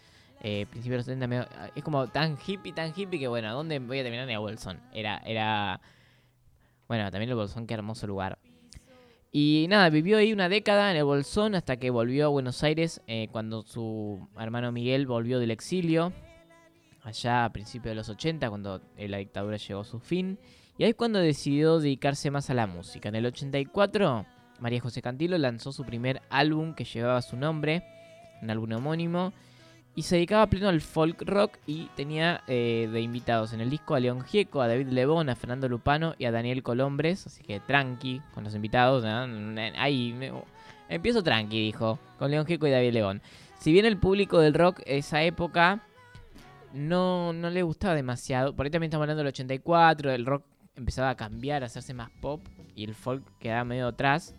Eh, principios de los 70 medio- es como tan hippie, tan hippie que bueno, ¿a dónde voy a terminar en el Bolsón? Era, era... Bueno, también el Bolsón, qué hermoso lugar. Y nada, vivió ahí una década en el Bolsón hasta que volvió a Buenos Aires eh, cuando su hermano Miguel volvió del exilio allá a principios de los 80, cuando eh, la dictadura llegó a su fin. Y ahí es cuando decidió dedicarse más a la música. En el 84, María José Cantilo lanzó su primer álbum que llevaba su nombre, un álbum homónimo, y se dedicaba pleno al folk rock y tenía eh, de invitados en el disco a León Gieco, a David Lebón, a Fernando Lupano y a Daniel Colombres, así que tranqui con los invitados. Ahí me- empiezo tranqui, dijo, con León Gieco y David Lebón. Si bien el público del rock esa época no, no le gustaba demasiado. Por ahí también estamos hablando del 84, el rock empezaba a cambiar, a hacerse más pop y el folk quedaba medio atrás.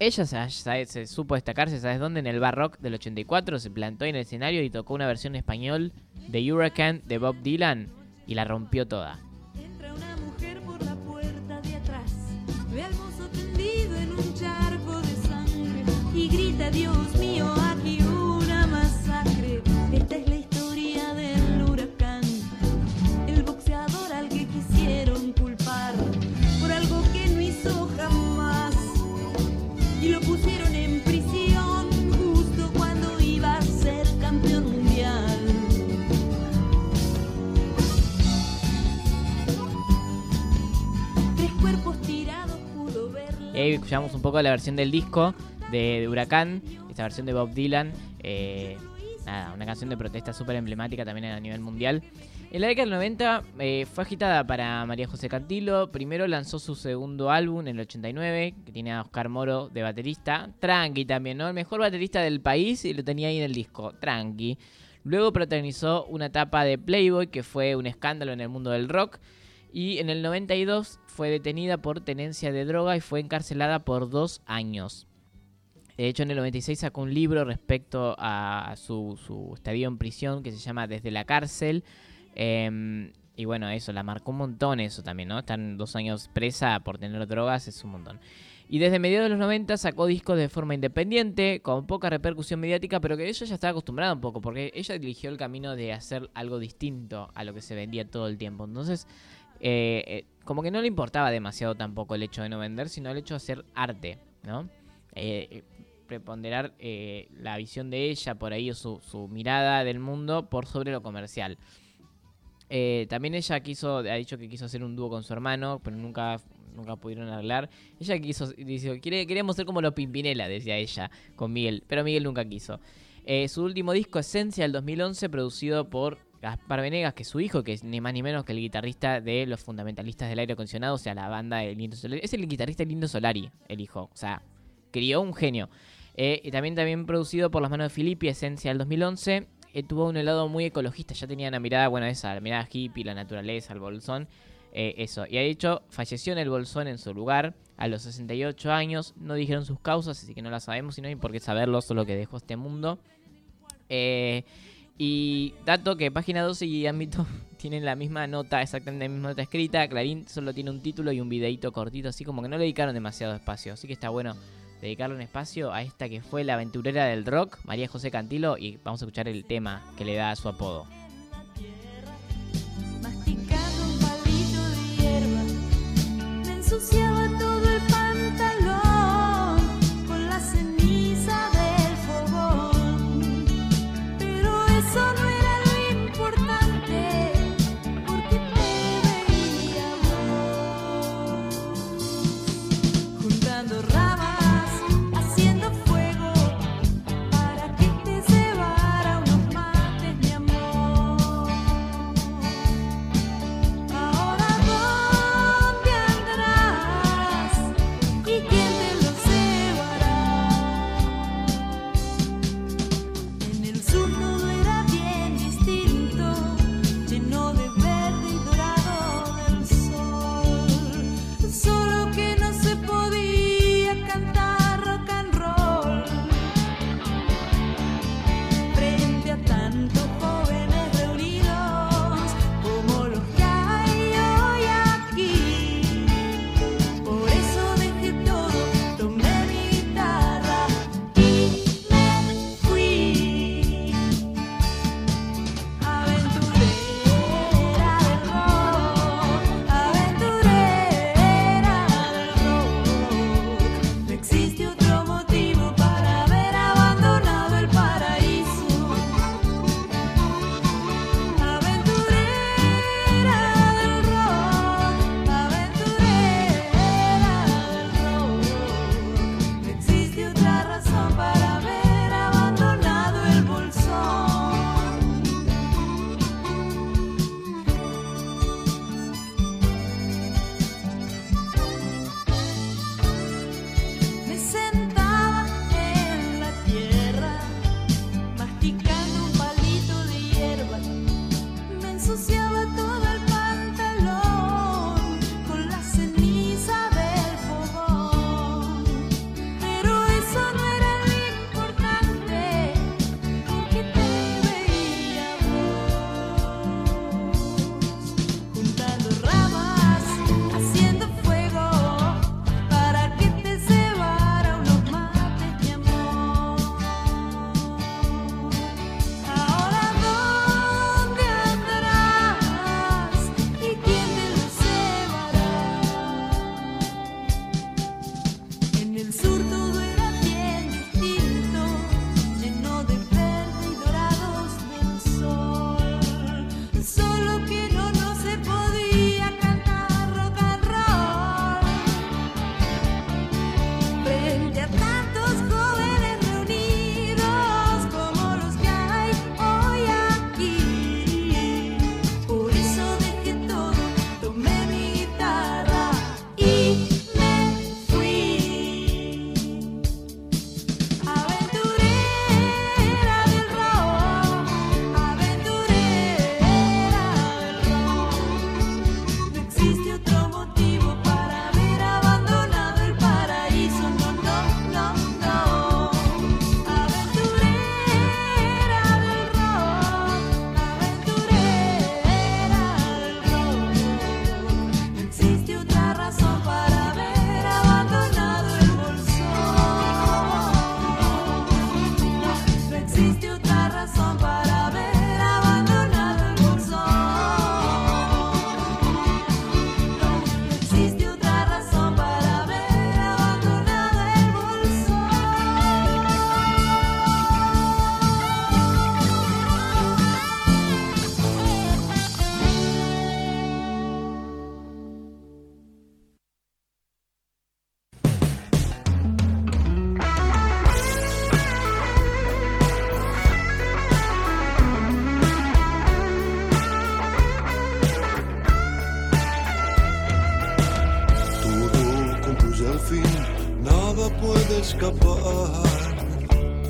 Ella se, se- se supo destacarse, ¿sabes dónde? En el bar rock del 84 se plantó en el escenario y tocó una versión español de Hurricane de Bob Dylan y la rompió toda. Entra una mujer por la puerta de atrás, ve al mozo tendido en un charco de sangre y grita, Dios mío, Escuchamos un poco la versión del disco de, de Huracán, esta versión de Bob Dylan. eh, nada, una canción de protesta súper emblemática también a nivel mundial. En la década del 90 eh, fue agitada para María José Cantilo. Primero lanzó su segundo álbum en el 89, que tiene a Oscar Moro de baterista. Tranqui también, ¿no? El mejor baterista del país y lo tenía ahí en el disco. Tranqui. Luego protagonizó una etapa de Playboy, que fue un escándalo en el mundo del rock. Y en el 92 fue detenida por tenencia de droga y fue encarcelada por dos años. De hecho, en el 96 sacó un libro respecto a su, su estadio en prisión que se llama Desde la cárcel. Em, y bueno, eso, la marcó un montón eso también, ¿no? Estar dos años presa por tener drogas es un montón. Y desde mediados de los 90 sacó discos de forma independiente, con poca repercusión mediática, pero que ella ya estaba acostumbrada un poco, porque ella eligió el camino de hacer algo distinto a lo que se vendía todo el tiempo. Entonces, eh, eh, como que no le importaba demasiado tampoco el hecho de no vender, sino el hecho de hacer arte, ¿no? Eh, preponderar la visión de ella por ahí o su, mirada del mundo por sobre lo comercial. También ella quiso, ha dicho que quiso hacer un dúo con su hermano, pero nunca, nunca pudieron hablar. Ella quiso, dice, "Quiere- queríamos ser como los Pimpinela, decía ella, con Miguel, pero Miguel nunca quiso. Su último disco, Esencia, del 2011, producido por Gaspar Venegas, que es su hijo, que es ni más ni menos que el guitarrista de los fundamentalistas del aire acondicionado, o sea, la banda de Lindo Solari. Es el guitarrista Lindo Solari, el hijo. O sea, crió un genio. Eh, y también, también producido por las manos de Filippi, Esencia del 2011. eh, tuvo un lado muy ecologista, ya tenía una mirada, bueno, esa, la mirada hippie, la naturaleza, el bolsón. eh, eso. Y de hecho, falleció en el bolsón en su lugar a los 68 años. No dijeron sus causas, así que no las sabemos y no hay por qué saberlo, solo que dejó este mundo. Eh, y dato que página 12 y ámbito *laughs* tienen la misma nota, exactamente la misma nota escrita. Clarín solo tiene un título y un videito cortito, así como que no le dedicaron demasiado espacio. Así que está bueno dedicarle un espacio a esta que fue la aventurera del rock, María José Cantilo, y vamos a escuchar el tema que le da su apodo.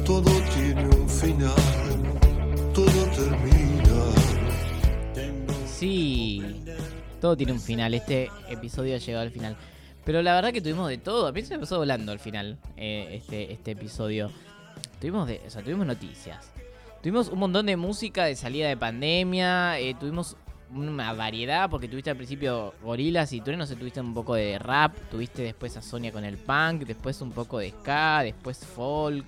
Todo tiene un final, todo termina. Sí, todo tiene un final. Este episodio ha llegado al final. Pero la verdad que tuvimos de todo. A mí se me pasó volando al final eh, este, este episodio. Tuvimos, o sea, tuvimos noticias. Tuvimos un montón de música de salida de pandemia. eh, tuvimos una variedad porque tuviste al principio gorilas y truenos, tuviste un poco de rap. Tuviste después a Sonia con el punk. Después un poco de ska. Después folk.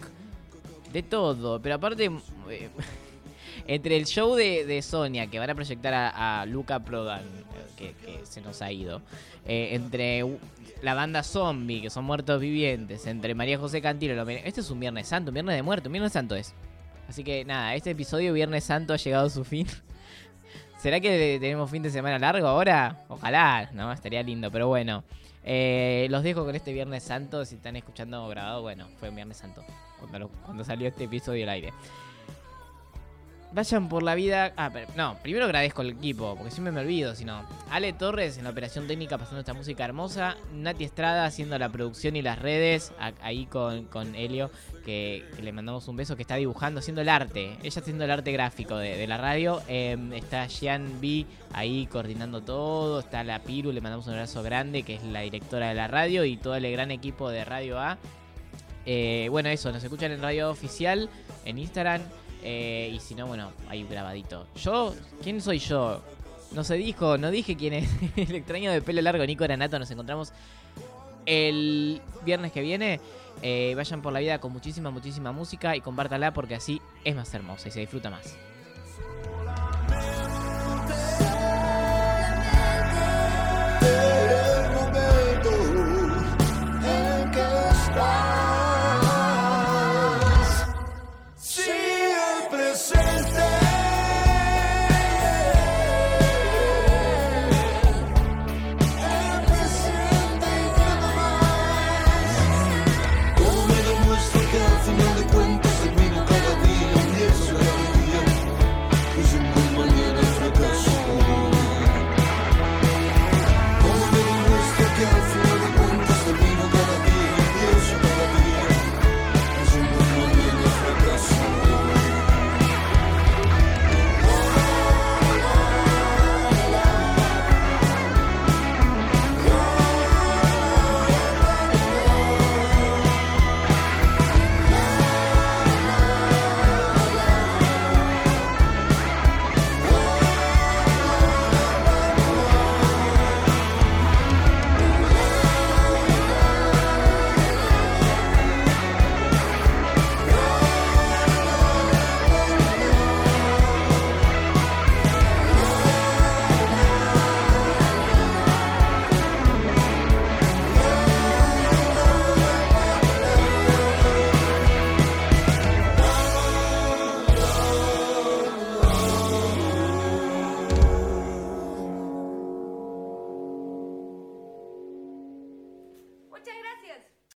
De todo. Pero aparte... eh, *laughs* entre el show de, de Sonia, que van a proyectar a, Luca Prodan, eh, que, se nos ha ido, eh, entre la banda Zombie, que son muertos vivientes, entre María José Cantilo, lo- este es un Viernes Santo, un Viernes de Muerto, un Viernes Santo es. Así que nada, este episodio Viernes Santo ha llegado a su fin. *laughs* ¿Será que tenemos fin de semana largo ahora? Ojalá, ¿no? Estaría lindo, pero bueno. Eh, los dejo con este Viernes Santo. Si están escuchando grabado, bueno, fue un Viernes Santo cuando, cuando salió este episodio al aire. Vayan por la vida. Ah, pero, no, primero agradezco al equipo, porque siempre me olvido, sino. Ale Torres en la operación técnica pasando esta música hermosa. Nati Estrada haciendo la producción y las redes. ahí con, con Helio, que, le mandamos un beso, que está dibujando, haciendo el arte. Ella haciendo el arte gráfico de, la radio. Eh, está Jean B ahí coordinando todo. Está la Piru, le mandamos un abrazo grande, que es la directora de la radio. Y todo el gran equipo de Radio A. Eh, bueno, eso, nos escuchan en Radio Oficial, en Instagram. Eh, y si no, bueno, hay un grabadito. Yo, ¿quién soy yo? No se dijo, no dije quién es. *laughs* El extraño de pelo largo, Nico Granato. Nos encontramos el viernes que viene. Eh, vayan por la vida con muchísima, muchísima música y compártala porque así es más hermosa y se disfruta más.